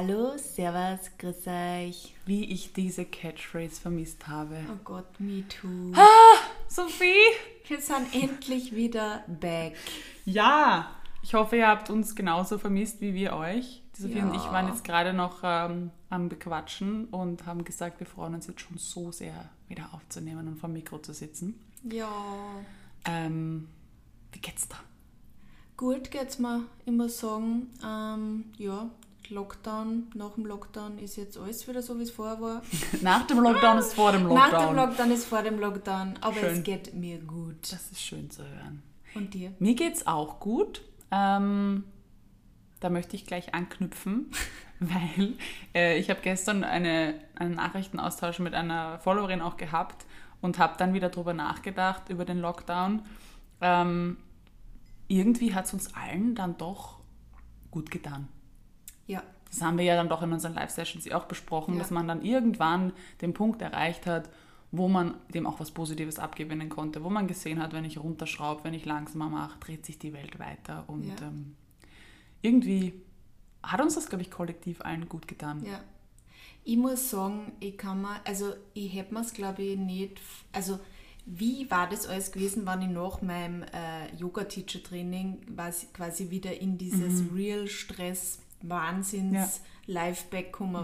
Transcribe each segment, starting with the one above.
Hallo, Servus, grüß euch. Wie ich diese Catchphrase vermisst habe. Oh Gott, me too. Ah, Sophie! Wir sind endlich wieder back. Ja! Ich hoffe, ihr habt uns genauso vermisst wie wir euch. Die Sophie und ich Ja. waren jetzt gerade noch ähm, am Bequatschen und haben gesagt, wir freuen uns jetzt schon so sehr, wieder aufzunehmen und vor dem Mikro zu sitzen. Ja. Ähm, wie geht's da? Gut geht's mir. Muss sagen, ähm, ja, Lockdown, nach dem Lockdown ist jetzt alles wieder so, wie es vorher war. Nach dem Lockdown ist vor dem Lockdown. Nach dem Lockdown ist vor dem Lockdown, aber Schön. es geht mir gut. Das ist schön zu hören. Und dir? Mir geht's auch gut. Ähm, da möchte ich gleich anknüpfen, weil äh, ich habe gestern eine, einen Nachrichtenaustausch mit einer Followerin auch gehabt und habe dann wieder drüber nachgedacht, über den Lockdown. Ähm, irgendwie hat es uns allen dann doch gut getan. Ja. Das haben wir ja dann doch in unseren Live-Sessions auch besprochen, Ja. dass man dann irgendwann den Punkt erreicht hat, wo man dem auch was Positives abgewinnen konnte, wo man gesehen hat, wenn ich runterschraube, wenn ich langsamer mache, dreht sich die Welt weiter. Und Ja. ähm, irgendwie hat uns das, glaube ich, kollektiv allen gut getan. Ja. Ich muss sagen, ich kann mir, also ich hätte mir es glaube ich nicht, also wie war das alles gewesen, wenn ich nach meinem äh, Yoga-Teacher-Training quasi, quasi wieder in dieses Real-Stress, Wahnsinns, Mhm. Ja.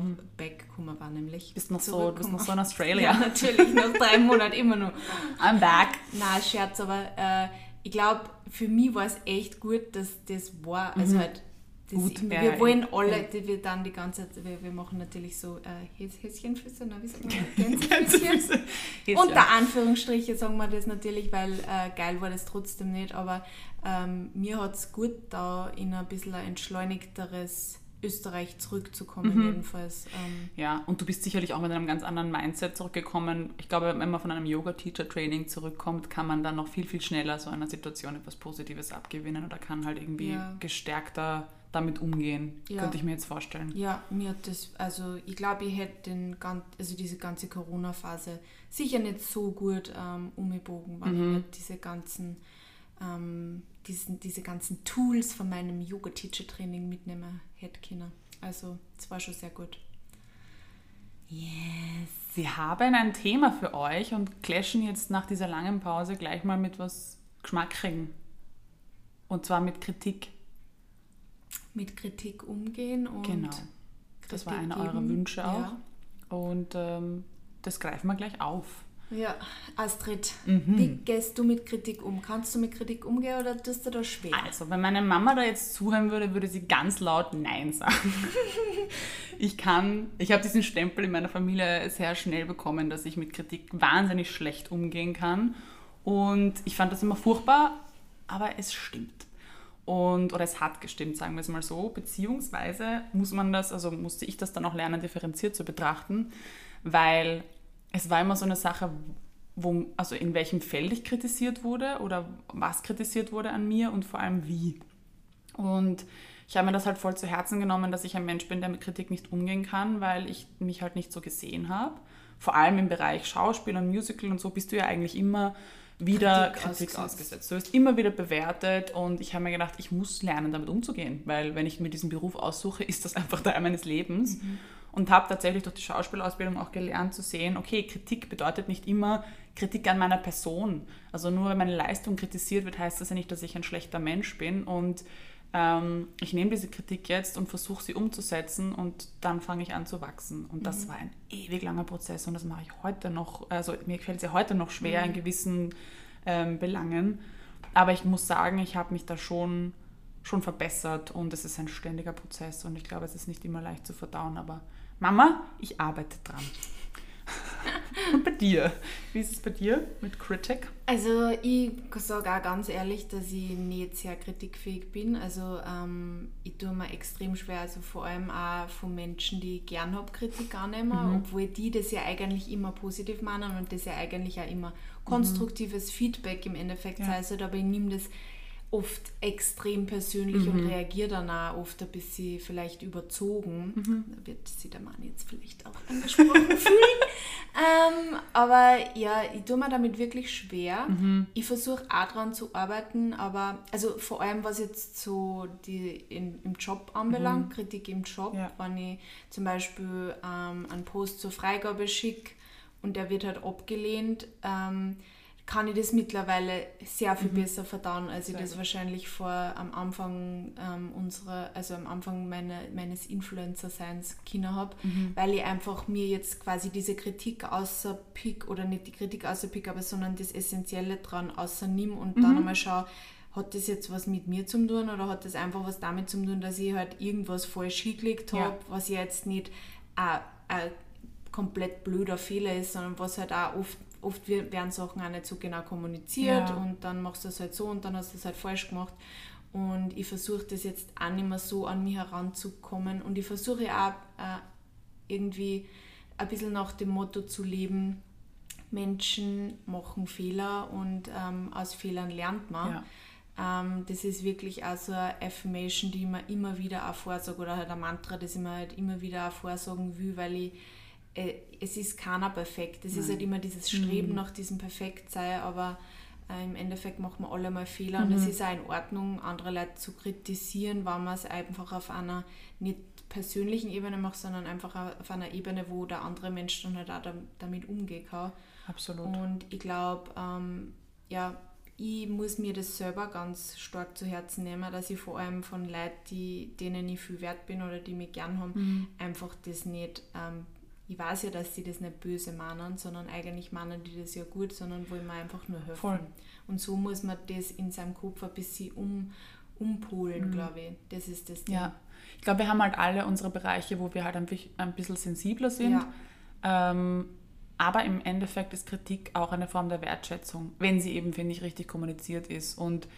Mhm. Back kommen war nämlich. Bist noch so, du bist noch so in Ja, Australia. natürlich, nach drei Monaten immer noch. I'm back. Nein, Scherz, aber äh, ich glaube, für mich war es echt gut, dass das war. Also halt, Mhm. Gut, ich, wir wollen alle, die wir dann die ganze Zeit, wir, wir machen natürlich so äh, Häs- Häschenfüße, na, wie sagt man? Gänsefüßchen. Jetzt, Unter. Anführungsstriche sagen wir das natürlich, weil äh, geil war das trotzdem nicht, aber ähm, mir hat es gut da in ein bisschen ein entschleunigteres Österreich zurückzukommen, Mhm. jedenfalls. Ähm, Ja, und du bist sicherlich auch mit einem ganz anderen Mindset zurückgekommen. Ich glaube, wenn man von einem Yoga-Teacher-Training zurückkommt, kann man dann noch viel, viel schneller so einer Situation etwas Positives abgewinnen oder kann halt irgendwie Ja. gestärkter damit umgehen. Ja. Könnte ich mir jetzt vorstellen. Ja, mir hat das, also ich glaube, ich hätte den gan- also diese ganze Corona-Phase sicher nicht so gut ähm, umgebogen, wenn Mhm. ich nicht diese ganzen, ähm, diesen, diese ganzen Tools von meinem Yoga-Teacher-Training mitnehmen hätte können. Also, es war schon sehr gut. Yes. Wir haben ein Thema für euch und clashen jetzt nach dieser langen Pause gleich mal mit was Geschmackrigem. Und zwar mit Kritik. Mit Kritik umgehen und Genau. Das war Kritik einer eurer. Wünsche auch. Ja. Und ähm, das greifen wir gleich auf. Ja, Astrid, Mhm. wie gehst du mit Kritik um? Kannst du mit Kritik umgehen oder tust du da schwer? Also, wenn meine Mama da jetzt zuhören würde, würde sie ganz laut Nein sagen. ich kann, ich habe diesen Stempel in meiner Familie sehr schnell bekommen, dass ich mit Kritik wahnsinnig schlecht umgehen kann. Und ich fand das immer furchtbar, aber es stimmt. Und, oder es hat gestimmt, sagen wir es mal so. Beziehungsweise muss man das, also musste ich das dann auch lernen, differenziert zu betrachten, weil es war immer so eine Sache, wo, also in welchem Feld ich kritisiert wurde oder was kritisiert wurde an mir und vor allem wie. Und ich habe mir das halt voll zu Herzen genommen, dass ich ein Mensch bin, der mit Kritik nicht umgehen kann, weil ich mich halt nicht so gesehen habe. Vor allem im Bereich Schauspiel und Musical und so bist du ja eigentlich immer wieder Kritik Kritik, ausgesetzt. Du wirst immer wieder bewertet und ich habe mir gedacht, ich muss lernen, damit umzugehen, weil wenn ich mir diesen Beruf aussuche, ist das einfach Teil meines Lebens. Und habe tatsächlich durch die Schauspielausbildung auch gelernt zu sehen, okay, Kritik bedeutet nicht immer Kritik an meiner Person. Also nur wenn meine Leistung kritisiert wird, heißt das ja nicht, dass ich ein schlechter Mensch bin. Und ähm, ich nehme diese Kritik jetzt und versuche sie umzusetzen und dann fange ich an zu wachsen. Und das war ein ewig langer Prozess und das mache ich heute noch, also mir gefällt es ja heute noch schwer in gewissen ähm, Belangen. Aber ich muss sagen, ich habe mich da schon, schon verbessert und es ist ein ständiger Prozess und ich glaube, es ist nicht immer leicht zu verdauen, aber Mama, ich arbeite dran. Und bei dir? Wie ist es bei dir mit Critic? Also ich sage auch ganz ehrlich, dass ich nicht sehr kritikfähig bin. Also ähm, ich tue mir extrem schwer, also vor allem auch von Menschen, die ich gern habe, Kritik annehmen, obwohl die das ja eigentlich immer positiv meinen und das ja eigentlich auch immer konstruktives Feedback im Endeffekt Ja. sei. Also, aber ich nehme das oft extrem persönlich mhm. und reagiere dann auch oft ein bisschen vielleicht überzogen. Mhm. Da wird sich der Mann jetzt vielleicht auch angesprochen fühlen. Ähm, aber ja, ich tue mir damit wirklich schwer. Mhm. Ich versuche auch daran zu arbeiten, aber also vor allem was jetzt so die in, im Job anbelangt, mhm. Kritik im Job, ja. wenn ich zum Beispiel ähm, einen Post zur Freigabe schicke und der wird halt abgelehnt, ähm, kann ich das mittlerweile sehr viel mhm. besser verdauen, als ich das wahrscheinlich vor am Anfang ähm, unserer, also am Anfang meine, meines Influencer-Seins Kinder habe, mhm. weil ich einfach mir jetzt quasi diese Kritik außer Pick oder nicht die Kritik außer Pick, aber sondern das Essentielle dran außer nimm und mhm. dann einmal schaue, hat das jetzt was mit mir zu tun oder hat das einfach was damit zu tun, dass ich halt irgendwas falsch hingelegt habe, ja. was jetzt nicht ein, ein komplett blöder Fehler ist, sondern was halt auch oft oft werden Sachen auch nicht so genau kommuniziert ja. und dann machst du es halt so und dann hast du es halt falsch gemacht. Und ich versuche das jetzt auch nicht mehr so an mich heranzukommen und ich versuche auch äh, irgendwie ein bisschen nach dem Motto zu leben, Menschen machen Fehler und ähm, aus Fehlern lernt man. Ja. Ähm, das ist wirklich auch so eine Affirmation, die ich mir immer wieder auch vorsage oder halt ein Mantra, das ich mir halt immer wieder auch vorsagen will, weil ich äh, es ist keiner perfekt. Es Nein. ist halt immer dieses Streben mhm. nach diesem Perfektsein, aber äh, im Endeffekt machen wir alle mal Fehler mhm. und es ist auch in Ordnung, andere Leute zu kritisieren, wenn man es einfach auf einer nicht persönlichen Ebene macht, sondern einfach auf einer Ebene, wo der andere Mensch dann halt auch damit umgehen kann. Absolut. Und ich glaube, ähm, ja, ich muss mir das selber ganz stark zu Herzen nehmen, dass ich vor allem von Leuten, die, denen ich viel wert bin oder die mich gern haben, mhm. einfach das nicht ähm, ich weiß ja, dass sie das nicht böse meinen, sondern eigentlich meinen die das ja gut, sondern wollen mir einfach nur helfen. Voll. Und so muss man das in seinem Kopf ein bisschen um, umpolen, mhm. glaube ich. Das ist das Ding. Ja. Ich glaube, wir haben halt alle unsere Bereiche, wo wir halt ein, ein bisschen sensibler sind. Ja. Ähm, aber im Endeffekt ist Kritik auch eine Form der Wertschätzung, wenn sie eben, finde ich, richtig kommuniziert ist. Und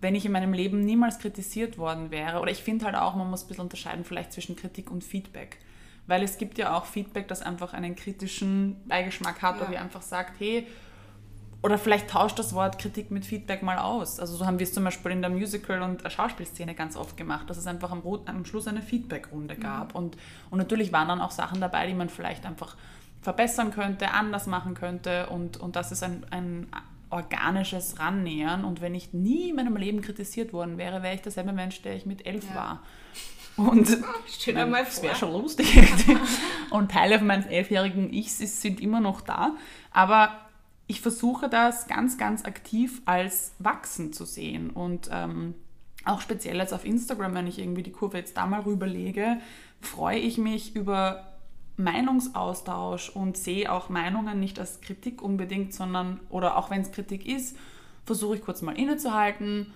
wenn ich in meinem Leben niemals kritisiert worden wäre, oder ich finde halt auch, man muss ein bisschen unterscheiden vielleicht zwischen Kritik und Feedback. Weil es gibt ja auch Feedback, das einfach einen kritischen Beigeschmack hat, ja. wo ihr einfach sagt, hey, oder vielleicht tauscht das Wort Kritik mit Feedback mal aus. Also so haben wir es zum Beispiel in der Musical- und Schauspielszene ganz oft gemacht, dass es einfach am, am Schluss eine Feedbackrunde mhm. gab. Mhm. Und, und natürlich waren dann auch Sachen dabei, die man vielleicht einfach verbessern könnte, anders machen könnte. Und, und das ist ein, ein organisches Rannähern. Und wenn ich nie in meinem Leben kritisiert worden wäre, wäre ich derselbe Mensch, der ich mit elf ja. war. Und vor. Das wäre schon lustig. und Teile von meines elfjährigen Ichs sind immer noch da. Aber ich versuche das ganz, ganz aktiv als Wachsen zu sehen. Und ähm, auch speziell jetzt auf Instagram, wenn ich irgendwie die Kurve jetzt da mal rüberlege, freue ich mich über Meinungsaustausch und sehe auch Meinungen nicht als Kritik unbedingt, sondern, oder auch wenn es Kritik ist, versuche ich kurz mal innezuhalten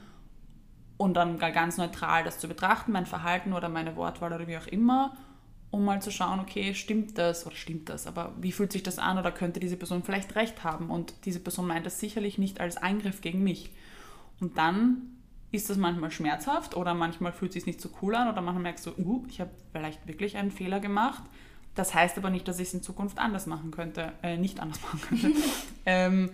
und dann ganz neutral das zu betrachten, mein Verhalten oder meine Wortwahl oder wie auch immer, um mal zu schauen, okay, stimmt das oder stimmt das, aber wie fühlt sich das an oder könnte diese Person vielleicht recht haben und diese Person meint das sicherlich nicht als Eingriff gegen mich. Und dann ist das manchmal schmerzhaft oder manchmal fühlt es sich nicht so cool an oder manchmal merkst du, uh, ich habe vielleicht wirklich einen Fehler gemacht. Das heißt aber nicht, dass ich es in Zukunft anders machen könnte, äh, nicht anders machen könnte. ähm,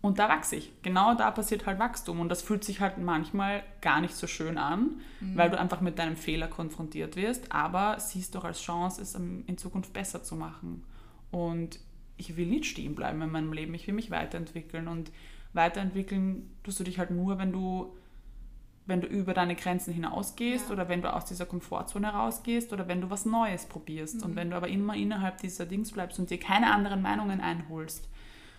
und da wachse ich. Genau da passiert halt Wachstum. Und das fühlt sich halt manchmal gar nicht so schön an, mhm. weil du einfach mit deinem Fehler konfrontiert wirst, aber siehst doch als Chance, es in Zukunft besser zu machen. Und ich will nicht stehen bleiben in meinem Leben, ich will mich weiterentwickeln. Und weiterentwickeln tust du dich halt nur, wenn du, wenn du über deine Grenzen hinausgehst ja. oder wenn du aus dieser Komfortzone rausgehst oder wenn du was Neues probierst. Mhm. Und wenn du aber immer innerhalb dieser Dings bleibst und dir keine anderen Meinungen einholst,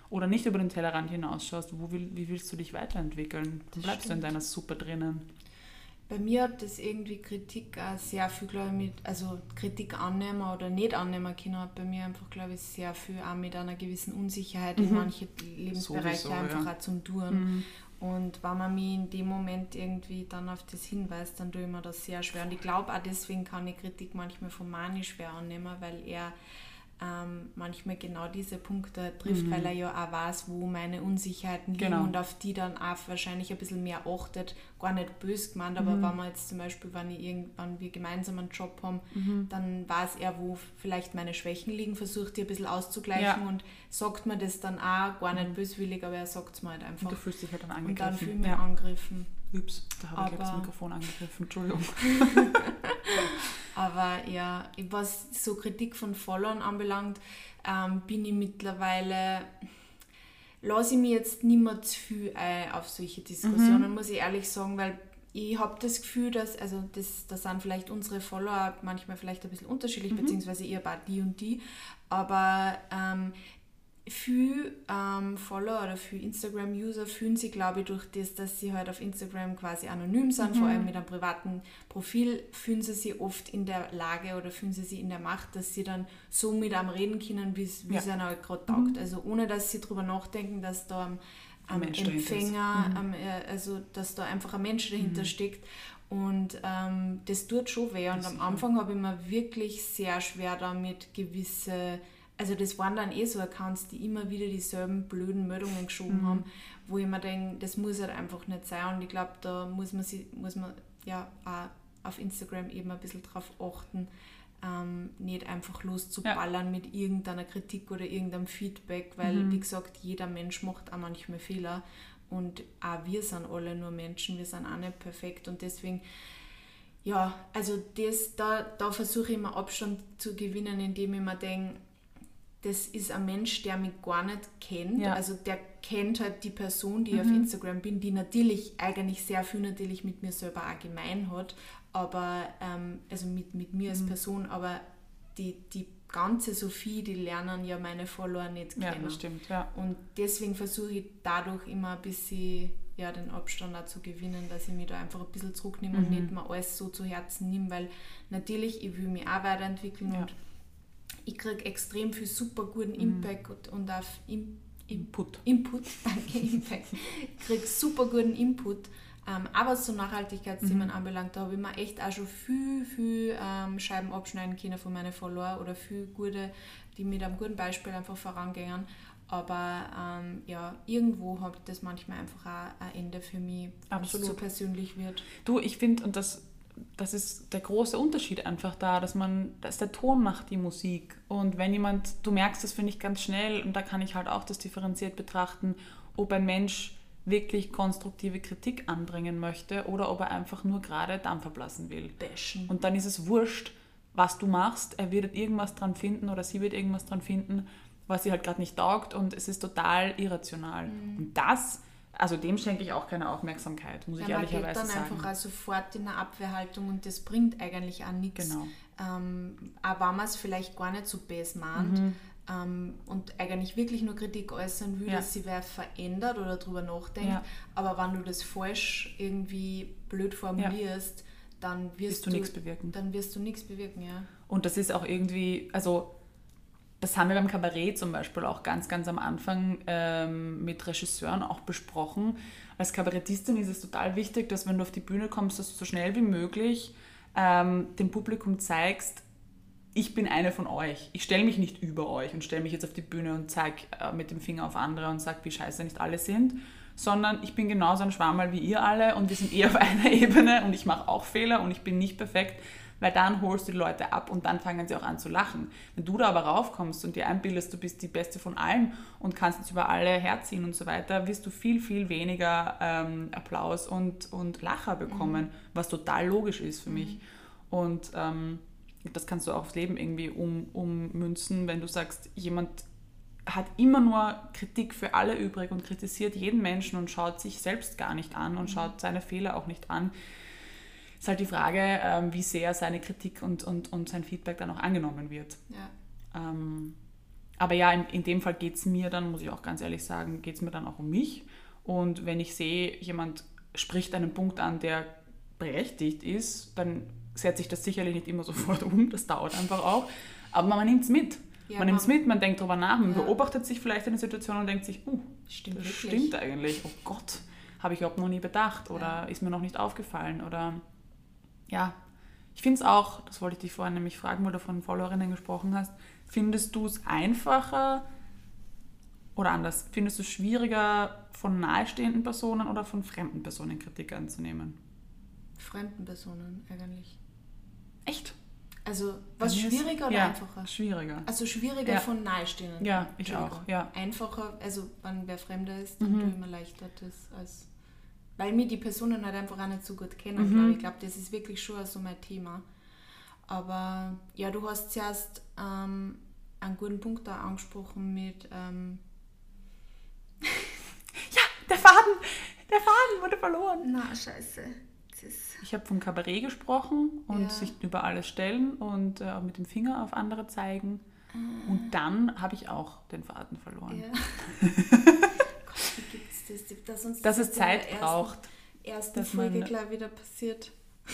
oder nicht über den Tellerrand hinausschaust, wo will, wie willst du dich weiterentwickeln? Dann bleibst stimmt. du in deiner Suppe drinnen. Bei mir hat das irgendwie Kritik auch sehr viel, glaube ich, mit, also Kritik annehmen oder nicht annehmen können, hat bei mir einfach, glaube ich, sehr viel auch mit einer gewissen Unsicherheit mhm. in manche Lebensbereiche Sowieso, einfach ja. auch zum Tun. Mhm. Und wenn man mich in dem Moment irgendwie dann auf das hinweist, dann tue ich mir das sehr schwer. Und ich glaube auch deswegen kann ich Kritik manchmal von Mani schwer annehmen, weil er ähm, manchmal genau diese Punkte trifft, mhm. weil er ja auch weiß, wo meine Unsicherheiten liegen genau. und auf die dann auch wahrscheinlich ein bisschen mehr achtet. Gar nicht böse gemeint, aber mhm. wenn wir jetzt zum Beispiel, wenn, ich irgendwann wir gemeinsam einen Job haben, mhm. dann weiß er, wo vielleicht meine Schwächen liegen, versucht die ein bisschen auszugleichen ja. und sagt mir das dann auch, gar nicht mhm. böswillig, aber er sagt es mir halt einfach. Und du fühlst dich halt dann angegriffen. Und dann fühle ich mich ja. angegriffen. Ups, da habe ich glaube das Mikrofon angegriffen, Entschuldigung. aber ja, was so Kritik von Followern anbelangt, ähm, bin ich mittlerweile, lasse ich mich jetzt nicht mehr zu viel ein auf solche Diskussionen, mhm. muss ich ehrlich sagen, weil ich habe das Gefühl, dass, also das, das sind vielleicht unsere Follower manchmal vielleicht ein bisschen unterschiedlich, mhm. beziehungsweise ihr bei die und die, aber ähm, viele ähm, Follower oder viele Instagram-User fühlen sich, glaube ich, durch das, dass sie halt auf Instagram quasi anonym sind, mhm. vor allem mit einem privaten Profil, fühlen sie sich oft in der Lage oder fühlen sie sich in der Macht, dass sie dann so mit einem reden können, wie ja. es ihnen halt gerade taugt. Mhm. Also ohne, dass sie darüber nachdenken, dass da am, am Empfänger, mhm. am, äh, also dass da einfach ein Mensch dahinter mhm. steckt. Und ähm, das tut schon weh. Und am Anfang habe ich mir wirklich sehr schwer damit gewisse also das waren dann eh so Accounts, die immer wieder dieselben blöden Meldungen geschoben mhm. haben, wo ich mir denke, das muss halt einfach nicht sein. Und ich glaube, da muss man, sich, muss man ja auch auf Instagram eben ein bisschen drauf achten, ähm, nicht einfach loszuballern ja. mit irgendeiner Kritik oder irgendeinem Feedback, weil, mhm. wie gesagt, jeder Mensch macht auch manchmal Fehler und auch wir sind alle nur Menschen, wir sind auch nicht perfekt und deswegen ja, also das, da, da versuche ich immer Abstand zu gewinnen, indem ich mir denke, das ist ein Mensch, der mich gar nicht kennt. Ja. Also der kennt halt die Person, die mhm. auf Instagram bin, die natürlich eigentlich sehr viel natürlich mit mir selber auch gemein hat, aber ähm, also mit, mit mir als mhm. Person, aber die, die ganze Sophie, die lernen ja meine Follower nicht kennen. Ja, das stimmt, ja. Und deswegen versuche ich dadurch immer ein bisschen ja, den Abstand zu gewinnen, dass ich mich da einfach ein bisschen zurücknehme mhm. und nicht mehr alles so zu Herzen nehme, weil natürlich, ich will mich auch weiterentwickeln ja. und ich kriege extrem viel super guten mhm. Impact mhm. und auch im, Input. Input, danke, Impact. Ich kriege super guten Input. Ähm, aber was so Nachhaltigkeitsthemen mhm. anbelangt, da habe ich mir echt auch schon viel, viel ähm, Scheiben abschneiden können von meinen Follower oder viel gute, die mit einem guten Beispiel einfach vorangehen. Aber ähm, ja, irgendwo hat das manchmal einfach auch ein Ende für mich, wenn es so persönlich wird. Du, ich finde, und das das ist der große Unterschied einfach da, dass man, dass der Ton macht die Musik. Und wenn jemand, du merkst das, finde ich ganz schnell, und da kann ich halt auch das differenziert betrachten, ob ein Mensch wirklich konstruktive Kritik anbringen möchte oder ob er einfach nur gerade Dampf ablassen will. Bashen. Und dann ist es wurscht, was du machst. Er wird irgendwas dran finden oder sie wird irgendwas dran finden, was sie halt gerade nicht taugt und es ist total irrational. Mhm. Und das also dem schenke ich auch keine Aufmerksamkeit, muss ja, ich ehrlicherweise sagen. Man geht dann einfach sofort in eine Abwehrhaltung und das bringt eigentlich auch nichts. Genau. Ähm, auch wenn man es vielleicht gar nicht so best mahnt mhm. ähm, und eigentlich wirklich nur Kritik äußern will, ja. dass sie wer verändert oder darüber nachdenkt, ja. aber wenn du das falsch irgendwie blöd formulierst, dann wirst du, du nichts bewirken. Dann wirst du nichts bewirken, ja. Und das ist auch irgendwie, also das haben wir beim Kabarett zum Beispiel auch ganz, ganz am Anfang ähm, mit Regisseuren auch besprochen. Als Kabarettistin ist es total wichtig, dass wenn du auf die Bühne kommst, dass du so schnell wie möglich ähm, dem Publikum zeigst, ich bin eine von euch. Ich stelle mich nicht über euch und stelle mich jetzt auf die Bühne und zeige äh, mit dem Finger auf andere und sage, wie scheiße nicht alle sind, sondern ich bin genauso ein Schwammerl wie ihr alle und wir sind eher auf einer Ebene und ich mache auch Fehler und ich bin nicht perfekt weil dann holst du die Leute ab und dann fangen sie auch an zu lachen. Wenn du da aber raufkommst und dir einbildest, du bist die Beste von allen und kannst jetzt über alle herziehen und so weiter, wirst du viel, viel weniger ähm, Applaus und, und Lacher bekommen, mhm. was total logisch ist für mhm. mich. Und ähm, das kannst du auch aufs Leben irgendwie um, ummünzen, wenn du sagst, jemand hat immer nur Kritik für alle übrig und kritisiert jeden Menschen und schaut sich selbst gar nicht an und mhm. schaut seine Fehler auch nicht an ist halt die Frage, ähm, wie sehr seine Kritik und, und, und sein Feedback dann auch angenommen wird. Ja. Ähm, aber ja, in, in dem Fall geht es mir dann, muss ich auch ganz ehrlich sagen, geht es mir dann auch um mich. Und wenn ich sehe, jemand spricht einen Punkt an, der berechtigt ist, dann setze ich das sicherlich nicht immer sofort um. Das dauert einfach auch. Aber man nimmt es mit. Ja, man nimmt es mit, man denkt darüber nach, man ja. beobachtet sich vielleicht in der Situation und denkt sich, uh, stimmt, das wirklich? stimmt eigentlich. Oh Gott, habe ich überhaupt noch nie bedacht oder ja. ist mir noch nicht aufgefallen oder ja, ich finde es auch, das wollte ich dich vorhin nämlich fragen, weil du von Followerinnen gesprochen hast, findest du es einfacher oder anders, findest du es schwieriger, von nahestehenden Personen oder von fremden Personen Kritik anzunehmen? Fremden Personen eigentlich. Echt? Also was schwieriger oder ja, einfacher? Schwieriger. Also schwieriger ja. von Nahestehenden. Ja, ich auch. Ja. Einfacher, also wenn wer Fremder ist, dann mhm. tue ich mir leichter das als weil mir die Personen halt einfach auch nicht so gut kennen, mhm. Ich glaube, das ist wirklich schon so mein Thema. Aber ja, du hast zuerst ähm, einen guten Punkt da angesprochen mit. Ähm ja, der Faden! Der Faden wurde verloren. Na, scheiße. Ich habe vom Kabarett gesprochen und ja. sich über alles stellen und äh, mit dem Finger auf andere zeigen. Ah. Und dann habe ich auch den Faden verloren. Ja. Das? Dass, uns dass es Zeit ersten, braucht. Erste Folge klar wieder passiert.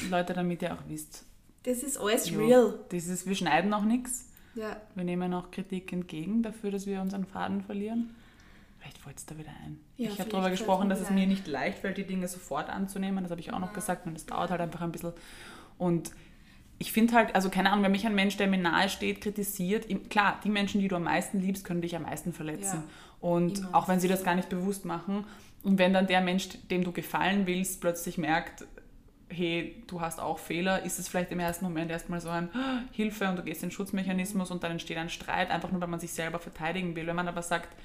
Leute, damit ihr auch wisst. Das ist alles jo, real. Das ist, wir schneiden auch nichts. Ja. Wir nehmen auch Kritik entgegen dafür, dass wir unseren Faden verlieren. Vielleicht fällt es da wieder ein. Ja, ich habe darüber gesprochen, dass es mir nicht leicht fällt, die Dinge sofort anzunehmen. Das habe ich auch noch gesagt. Und das dauert halt einfach ein bisschen. Und ich finde halt, also keine Ahnung, wenn mich ein Mensch, der mir nahe steht, kritisiert, klar, die Menschen, die du am meisten liebst, können dich am meisten verletzen. Ja, und immer. auch wenn sie das gar nicht bewusst machen. Und wenn dann der Mensch, dem du gefallen willst, plötzlich merkt, hey, du hast auch Fehler, ist es vielleicht im ersten Moment erstmal so ein Hilfe und du gehst in den Schutzmechanismus und dann entsteht ein Streit, einfach nur, weil man sich selber verteidigen will. Wenn man aber sagt,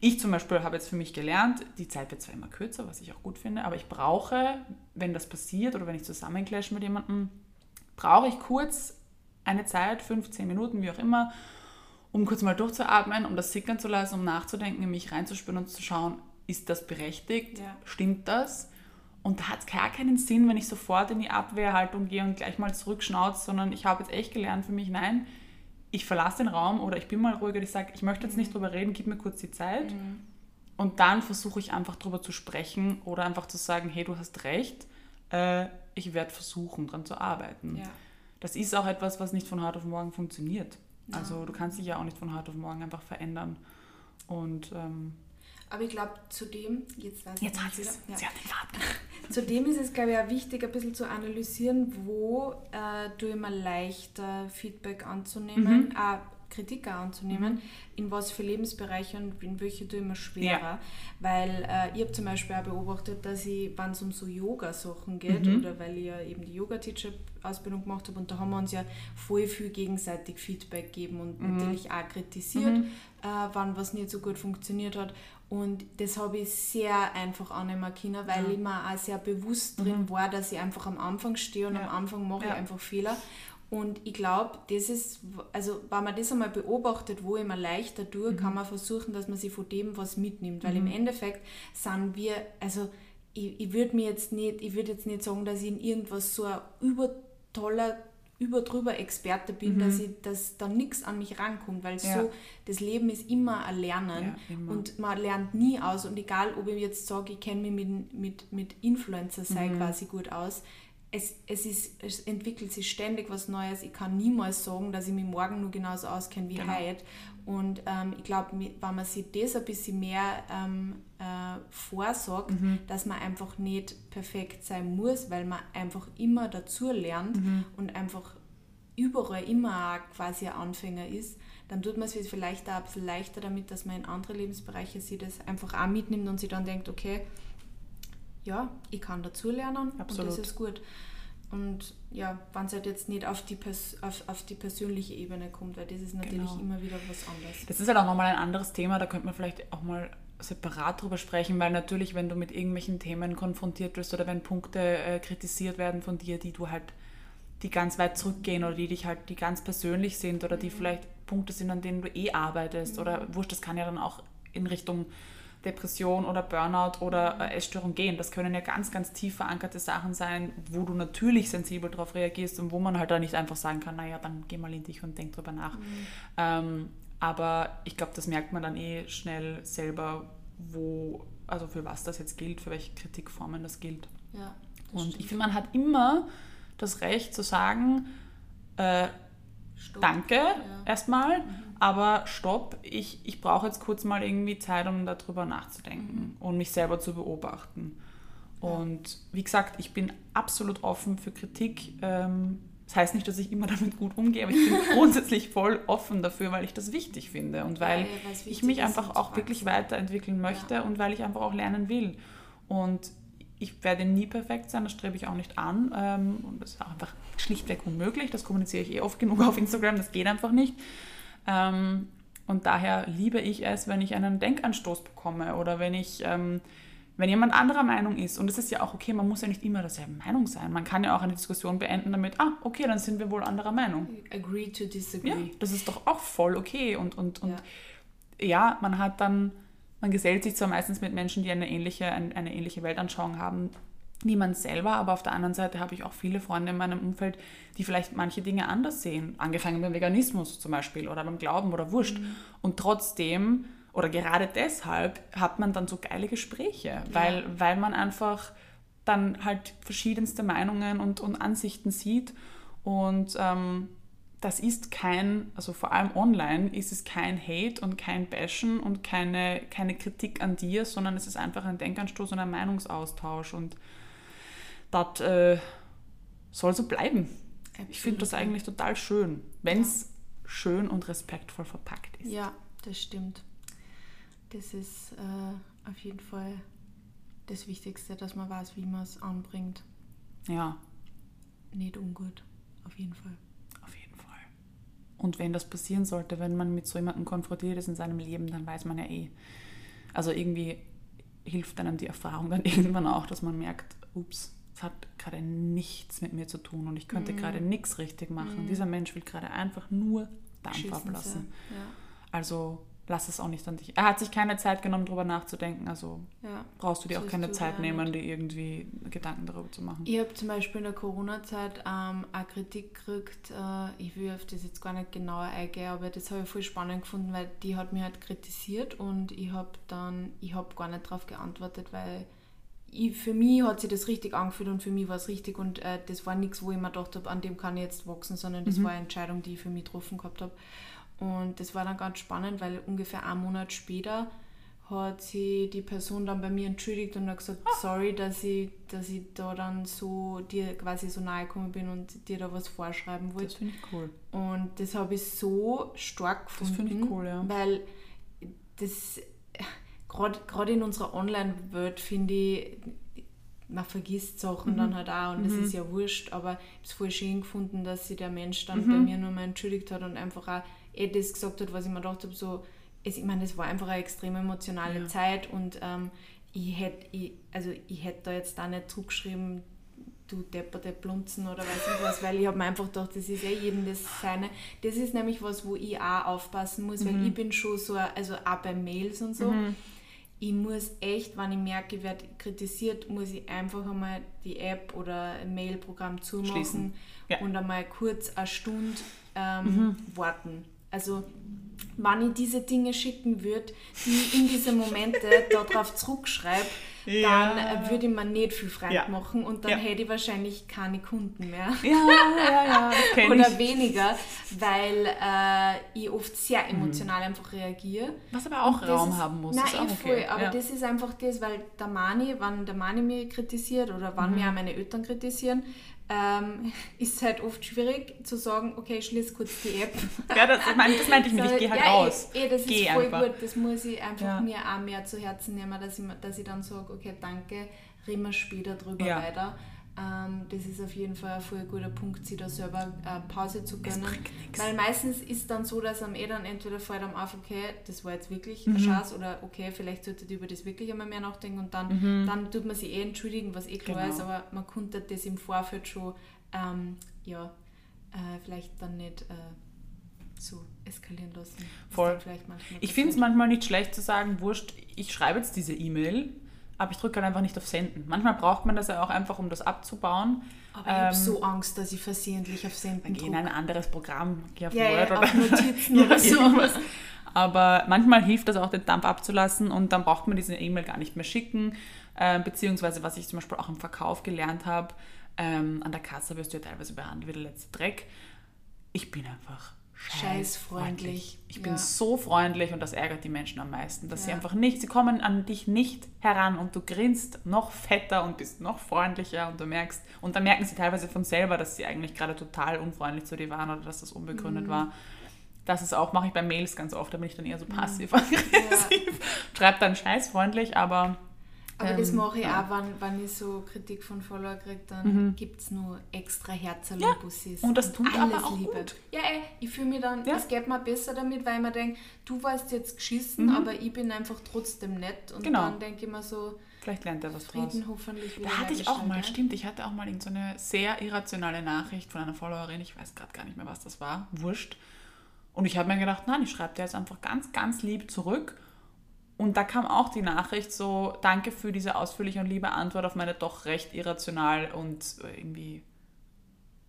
ich zum Beispiel habe jetzt für mich gelernt, die Zeit wird zwar immer kürzer, was ich auch gut finde, aber ich brauche, wenn das passiert oder wenn ich zusammenclash mit jemandem, brauche ich kurz eine Zeit, 15 Minuten, wie auch immer, um kurz mal durchzuatmen, um das sickern zu lassen, um nachzudenken, in mich reinzuspüren und zu schauen, ist das berechtigt? Ja. Stimmt das? Und da hat es gar keinen Sinn, wenn ich sofort in die Abwehrhaltung gehe und gleich mal zurückschnauze, sondern ich habe jetzt echt gelernt für mich, nein, ich verlasse den Raum oder ich bin mal ruhiger, ich sage, ich möchte jetzt nicht mhm. drüber reden, gib mir kurz die Zeit. Mhm. Und dann versuche ich einfach drüber zu sprechen oder einfach zu sagen, hey, du hast recht, äh, ich werde versuchen, daran zu arbeiten. Ja. Das ist auch etwas, was nicht von heute auf morgen funktioniert. Ja. Also du kannst dich ja auch nicht von heute auf morgen einfach verändern. Und ähm, aber ich glaube, zudem, jetzt weiß jetzt ich nicht, ja. sie hat den Faden. Zudem ist es, glaube ich, auch wichtig, ein bisschen zu analysieren, wo äh, du immer leichter Feedback anzunehmen, mhm. äh, Kritik anzunehmen, mhm. in was für Lebensbereiche und in welche du immer schwerer. Ja. Weil äh, ich habe zum Beispiel auch beobachtet, dass ich, wenn es um so Yoga-Sachen geht, mhm. oder weil ich ja eben die Yoga-Teacher-Ausbildung gemacht habe, und da haben wir uns ja voll viel gegenseitig Feedback gegeben und mhm. natürlich auch kritisiert, mhm. äh, wann was nicht so gut funktioniert hat. Und das habe ich sehr einfach annehmen können, weil ja. ich mir auch sehr bewusst drin mhm. war, dass ich einfach am Anfang stehe und ja. am Anfang mache ich einfach Fehler. Und ich glaube, das ist, also wenn man das einmal beobachtet, wo ich mir leichter tue, mhm. kann man versuchen, dass man sich von dem was mitnimmt. Weil mhm. im Endeffekt sind wir, also ich, ich würde mir jetzt nicht, ich würde jetzt nicht sagen, dass ich in irgendwas so ein übertoller über drüber Experte bin, mhm. dass ich dass da nichts an mich rankommt, weil ja. so das Leben ist immer ein Lernen ja, immer. und man lernt nie aus und egal, ob ich jetzt sage, ich kenne mich mit, mit, mit Influencer sei mhm. quasi gut aus, es, es, ist, es entwickelt sich ständig was Neues. Ich kann niemals sagen, dass ich mich morgen nur genauso auskenne wie genau. heute. Und ähm, ich glaube, wenn man sich das ein bisschen mehr ähm, äh, vorsagt, mhm. dass man einfach nicht perfekt sein muss, weil man einfach immer dazu lernt mhm. und einfach überall immer quasi ein Anfänger ist, dann tut man es vielleicht auch ein bisschen leichter damit, dass man in andere Lebensbereiche sich das einfach auch mitnimmt und sich dann denkt, okay, ja, ich kann dazulernen Absolut. und das ist gut. Und ja, wenn es halt jetzt nicht auf die, Pers auf, auf die persönliche Ebene kommt, weil das ist natürlich genau. immer wieder was anderes. Das ist halt auch nochmal ein anderes Thema, da könnte man vielleicht auch mal separat drüber sprechen, weil natürlich, wenn du mit irgendwelchen Themen konfrontiert wirst oder wenn Punkte äh, kritisiert werden von dir, die du halt, die ganz weit zurückgehen oder die dich halt, die ganz persönlich sind oder die mhm. vielleicht Punkte sind, an denen du eh arbeitest mhm. oder wurscht, das kann ja dann auch in Richtung Depression oder Burnout oder äh, Essstörung gehen. Das können ja ganz, ganz tief verankerte Sachen sein, wo du natürlich sensibel darauf reagierst und wo man halt da nicht einfach sagen kann, naja, dann geh mal in dich und denk drüber nach. Mhm. Ähm, aber ich glaube, das merkt man dann eh schnell selber, wo, also für was das jetzt gilt, für welche Kritikformen das gilt. Ja, das und stimmt. ich finde, man hat immer das Recht zu sagen, äh, danke ja. erstmal, mhm. Aber stopp, ich, ich brauche jetzt kurz mal irgendwie Zeit, um darüber nachzudenken und mich selber zu beobachten. Ja. Und wie gesagt, ich bin absolut offen für Kritik. Ähm, das heißt nicht, dass ich immer damit gut umgehe, aber ich bin grundsätzlich voll offen dafür, weil ich das wichtig finde und weil ja, ich mich einfach auch wirklich weiterentwickeln möchte und weil ich einfach auch lernen will. Und ich werde nie perfekt sein, das strebe ich auch nicht an. Ähm, und das ist auch einfach schlichtweg unmöglich. Das kommuniziere ich eh oft genug auf Instagram, das geht einfach nicht. Ähm, und daher liebe ich es, wenn ich einen Denkanstoß bekomme oder wenn ich, ähm, wenn jemand anderer Meinung ist, und es ist ja auch okay, man muss ja nicht immer derselben Meinung sein. Man kann ja auch eine Diskussion beenden damit, ah, okay, dann sind wir wohl anderer Meinung. Agree to disagree. Ja, das ist doch auch voll okay. Und, und, und ja. ja, man hat dann, man gesellt sich zwar meistens mit Menschen, die eine ähnliche, eine, eine ähnliche Weltanschauung haben, wie man selber, aber auf der anderen Seite habe ich auch viele Freunde in meinem Umfeld, die vielleicht manche Dinge anders sehen, angefangen beim Veganismus zum Beispiel oder beim Glauben oder Wurscht. Mhm. Und trotzdem oder gerade deshalb hat man dann so geile Gespräche, ja. weil, weil man einfach dann halt verschiedenste Meinungen und, und Ansichten sieht. Und ähm, das ist kein, also vor allem online, ist es kein Hate und kein Bashen und keine, keine Kritik an dir, sondern es ist einfach ein Denkanstoß und ein Meinungsaustausch. Und das äh, soll so bleiben. Absolut. Ich finde das eigentlich total schön, wenn es ja. schön und respektvoll verpackt ist. Ja, das stimmt. Das ist äh, auf jeden Fall das Wichtigste, dass man weiß, wie man es anbringt. Ja. Nicht ungut, auf jeden Fall. Auf jeden Fall. Und wenn das passieren sollte, wenn man mit so jemandem konfrontiert ist in seinem Leben, dann weiß man ja eh. Also irgendwie hilft einem die Erfahrung dann irgendwann auch, dass man merkt, ups, es hat gerade nichts mit mir zu tun und ich könnte mm. gerade nichts richtig machen. Mm. Dieser Mensch will gerade einfach nur Dampf ablassen. Ja. Also lass es auch nicht an dich. Er hat sich keine Zeit genommen, darüber nachzudenken. Also ja, brauchst du dir auch keine Zeit nehmen, dir irgendwie Gedanken darüber zu machen. Ich habe zum Beispiel in der Corona-Zeit ähm, auch Kritik gekriegt. Äh, ich will auf das jetzt gar nicht genauer eingehen, aber das habe ich voll spannend gefunden, weil die hat mich halt kritisiert und ich habe dann, ich habe gar nicht darauf geantwortet, weil ich, für mich hat sich das richtig angefühlt und für mich war es richtig und äh, das war nichts, wo ich mir gedacht habe, an dem kann ich jetzt wachsen, sondern das mhm. war eine Entscheidung, die ich für mich getroffen gehabt habe. Und das war dann ganz spannend, weil ungefähr einen Monat später hat sie die Person dann bei mir entschuldigt und hat gesagt, ah. sorry, dass ich, dass ich da dann so dir quasi so nahe gekommen bin und dir da was vorschreiben wollte. Das finde ich cool. Und das habe ich so stark gefunden. Das finde ich cool, ja. Weil das gerade in unserer Online-Welt finde ich, man vergisst Sachen mhm. dann halt auch und mhm. das ist ja wurscht, aber ich habe es voll schön gefunden, dass sich der Mensch dann mhm. bei mir nur mal entschuldigt hat und einfach auch eh das gesagt hat, was ich mir gedacht habe, so, es, ich meine, es war einfach eine extrem emotionale ja. Zeit und ähm, ich hätte ich, also ich hätte da jetzt da nicht zurückgeschrieben, du depperte Blunzen oder weiß ich was, weil ich habe mir einfach gedacht, das ist eh jedem das seine. Das ist nämlich was, wo ich auch aufpassen muss, weil mhm. ich bin schon so, also auch bei Mails und so, mhm. Ich muss echt, wenn ich merke, ich werde kritisiert, muss ich einfach einmal die App oder ein Mailprogramm zumachen ja. und einmal kurz eine Stunde ähm, mhm. warten also wenn ich diese Dinge schicken würde, die ich in diese Momente darauf zurückschreibe, ja. dann äh, würde ich mir nicht viel Freude ja. machen und dann ja. hätte ich wahrscheinlich keine Kunden mehr. Ja, ja, ja. Oder ich. weniger, weil äh, ich oft sehr mhm. emotional mhm. einfach reagiere. Was aber auch Raum ist, haben muss. Nein, ist auch okay. voll, aber das ist einfach das, weil der Mani, wenn der Mani mich kritisiert oder wenn mhm. mir auch meine Eltern kritisieren, ähm, ist es halt oft schwierig zu sagen, okay, ich schließe kurz die App. ja, das, ich mein, das meinte ich mit, ich gehe halt ja, raus. Eh, eh, das Geh ist voll einfach. gut, das muss ich einfach ja. mir auch mehr zu Herzen nehmen, dass ich, dass ich dann sage, okay, danke, reden wir später drüber ja. weiter. Ähm, das ist auf jeden Fall ein voll guter Punkt, sich da selber äh, Pause zu gönnen. Weil meistens ist dann so, dass am eh dann entweder fällt am auf, okay, das war jetzt wirklich mhm. ein Schatz oder okay, vielleicht sollte ihr über das wirklich einmal mehr nachdenken und dann, mhm. dann tut man sich eh entschuldigen, was eh klar genau. ist, aber man konnte das im Vorfeld schon, ähm, ja, äh, vielleicht dann nicht äh, so eskalieren lassen. Voll. Ich finde es manchmal nicht schlecht zu sagen, wurscht, ich schreibe jetzt diese E-Mail aber ich drücke halt einfach nicht auf Senden. Manchmal braucht man das ja auch einfach, um das abzubauen. Aber ich ähm, habe so Angst, dass ich versehentlich auf Senden drücke. in ein anderes Programm, gehe auf ja, Word ja, oder auf Notizen oder sowas. Aber manchmal hilft das auch, den Dampf abzulassen und dann braucht man diese E-Mail gar nicht mehr schicken. Äh, beziehungsweise, was ich zum Beispiel auch im Verkauf gelernt habe, ähm, an der Kasse wirst du ja teilweise behandelt wie der letzte Dreck. Ich bin einfach scheißfreundlich. Ich bin ja. so freundlich und das ärgert die Menschen am meisten, dass ja. sie einfach nicht, sie kommen an dich nicht heran und du grinst noch fetter und bist noch freundlicher und du merkst, und dann merken sie teilweise von selber, dass sie eigentlich gerade total unfreundlich zu dir waren oder dass das unbegründet mhm. war. Das ist auch, mache ich bei Mails ganz oft, da bin ich dann eher so mhm. passiv-aggressiv. Ja. Schreibe dann scheißfreundlich, aber aber ähm, das mache ich ja. auch, wenn, wenn ich so Kritik von Follower kriege, dann mhm. gibt es nur extra Herzerl ja. Bussis. Und das tut alles aber auch Liebe. Gut. Ja, ey, ich fühle mich dann, ja. es geht mir besser damit, weil ich mir denke, du warst jetzt geschissen, mhm. aber ich bin einfach trotzdem nett. Und genau. dann denke ich mir so, Vielleicht lernt er was draus. Frieden hoffentlich Da hatte ich auch mal, stimmt, ich hatte auch mal so eine sehr irrationale Nachricht von einer Followerin, ich weiß gerade gar nicht mehr, was das war, wurscht. Und ich habe mir gedacht, nein, ich schreibe dir jetzt einfach ganz, ganz lieb zurück. Und da kam auch die Nachricht so, danke für diese ausführliche und liebe Antwort auf meine doch recht irrational und äh, irgendwie,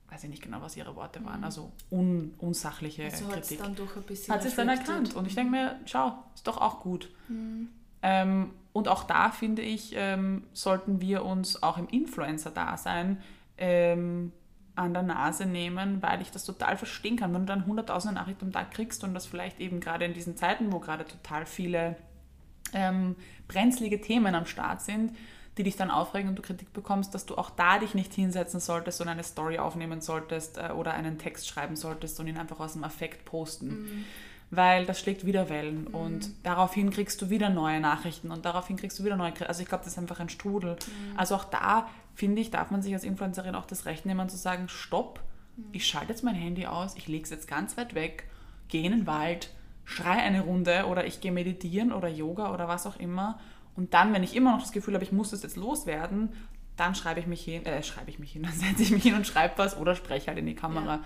weiß ich nicht genau, was ihre Worte waren, also un, unsachliche Also hat es Kritik dann doch ein bisschen hat sie es dann erkannt. Und ich denke mir, schau, ist doch auch gut. Mhm. Ähm, und auch da finde ich, ähm, sollten wir uns auch im Influencer-Dasein ähm, an der Nase nehmen, weil ich das total verstehen kann. Wenn du dann hunderttausende Nachrichten am Tag kriegst und das vielleicht eben gerade in diesen Zeiten, wo gerade total viele ähm, brenzlige Themen am Start sind, die dich dann aufregen und du Kritik bekommst, dass du auch da dich nicht hinsetzen solltest und eine Story aufnehmen solltest äh, oder einen Text schreiben solltest und ihn einfach aus dem Affekt posten. Weil das schlägt wieder Wellen und daraufhin kriegst du wieder neue Nachrichten und daraufhin kriegst du wieder neue. Kri- Also ich glaube, das ist einfach ein Strudel. Also auch da, finde ich, darf man sich als Influencerin auch das Recht nehmen zu sagen, stopp, ich schalte jetzt mein Handy aus, ich lege es jetzt ganz weit weg, gehe in den Wald, schrei eine Runde oder ich gehe meditieren oder Yoga oder was auch immer. Und dann, wenn ich immer noch das Gefühl habe, ich muss das jetzt loswerden, dann schreibe ich mich hin, äh, schreibe ich mich hin, dann setze ich mich hin und schreibe was oder spreche halt in die Kamera.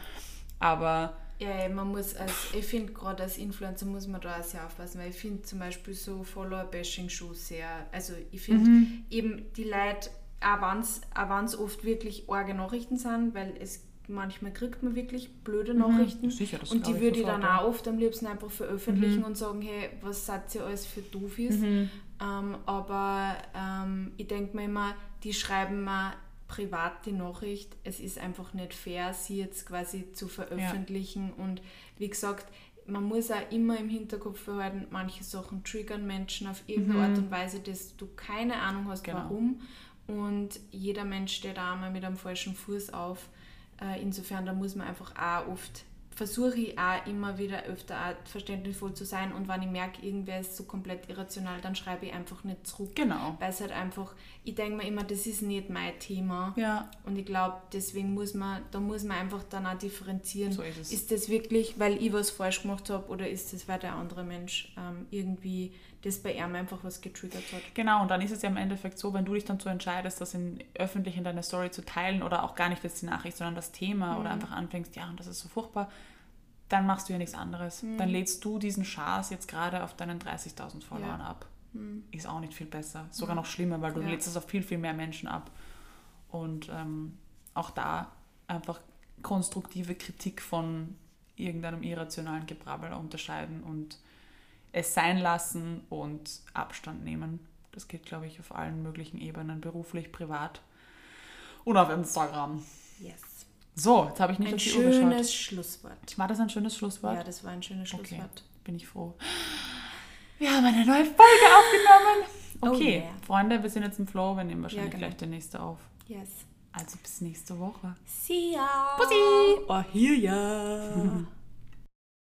Aber Ja, ja, man muss als, ich finde gerade als Influencer muss man da auch sehr aufpassen, weil ich finde zum Beispiel so Follower-Bashing schon sehr, also ich finde Mhm. eben die Leute, auch wenn es oft wirklich arge Nachrichten sind, weil es manchmal kriegt man wirklich blöde Nachrichten Mhm. Sicher, und die würde ich dann ja. auch oft am liebsten einfach veröffentlichen und sagen, hey, was seid ihr alles für Doofis? Mhm. Ähm, aber ähm, ich denke mir immer, die schreiben mir privat die Nachricht, es ist einfach nicht fair, sie jetzt quasi zu veröffentlichen. Und wie gesagt, man muss auch immer im Hinterkopf behalten, manche Sachen triggern Menschen auf irgendeine Art und Weise, dass du keine Ahnung hast, Mhm. Genau. warum. Und jeder Mensch steht auch mal mit einem falschen Fuß auf. Äh, insofern, da muss man einfach auch oft, versuche ich auch immer wieder öfter auch verständnisvoll zu sein. Und wenn ich merke, irgendwer ist so komplett irrational, dann schreibe ich einfach nicht zurück. genau. Weil es halt einfach, ich denke mir immer, das ist nicht mein Thema. Ja, Und ich glaube, deswegen muss man, da muss man einfach dann auch differenzieren. So ist es. das wirklich, weil ich was falsch gemacht habe oder ist das, weil der andere Mensch ähm, irgendwie das bei ihm einfach was getriggert hat? Genau, und dann ist es ja im Endeffekt so, wenn du dich dann so entscheidest, das in, öffentlich in deiner Story zu teilen oder auch gar nicht jetzt die Nachricht, sondern das Thema oder einfach anfängst, ja, und das ist so furchtbar, dann machst du ja nichts anderes. Dann lädst du diesen Schaß jetzt gerade auf deinen 30.000 Followern Ja. ab. Ist auch nicht viel besser. Sogar noch schlimmer, weil du Ja. lädst es auf viel, viel mehr Menschen ab. Und ähm, auch da einfach konstruktive Kritik von irgendeinem irrationalen Gebrabbel unterscheiden und es sein lassen und Abstand nehmen. Das geht, glaube ich, auf allen möglichen Ebenen, beruflich, privat und auf Instagram. Yes. So, jetzt habe ich nicht Ein auf die Uhr geschaut. schönes Schlusswort. War das ein schönes Schlusswort? Ja, das war ein schönes okay, Schlusswort. bin ich froh. Wir haben eine neue Folge aufgenommen. Oh Okay, yeah. Freunde, wir sind jetzt im Flow. Wir nehmen wahrscheinlich genau. gleich die nächste auf. Yes. Also bis nächste Woche. See ya. Pussy. Oh, hier ja.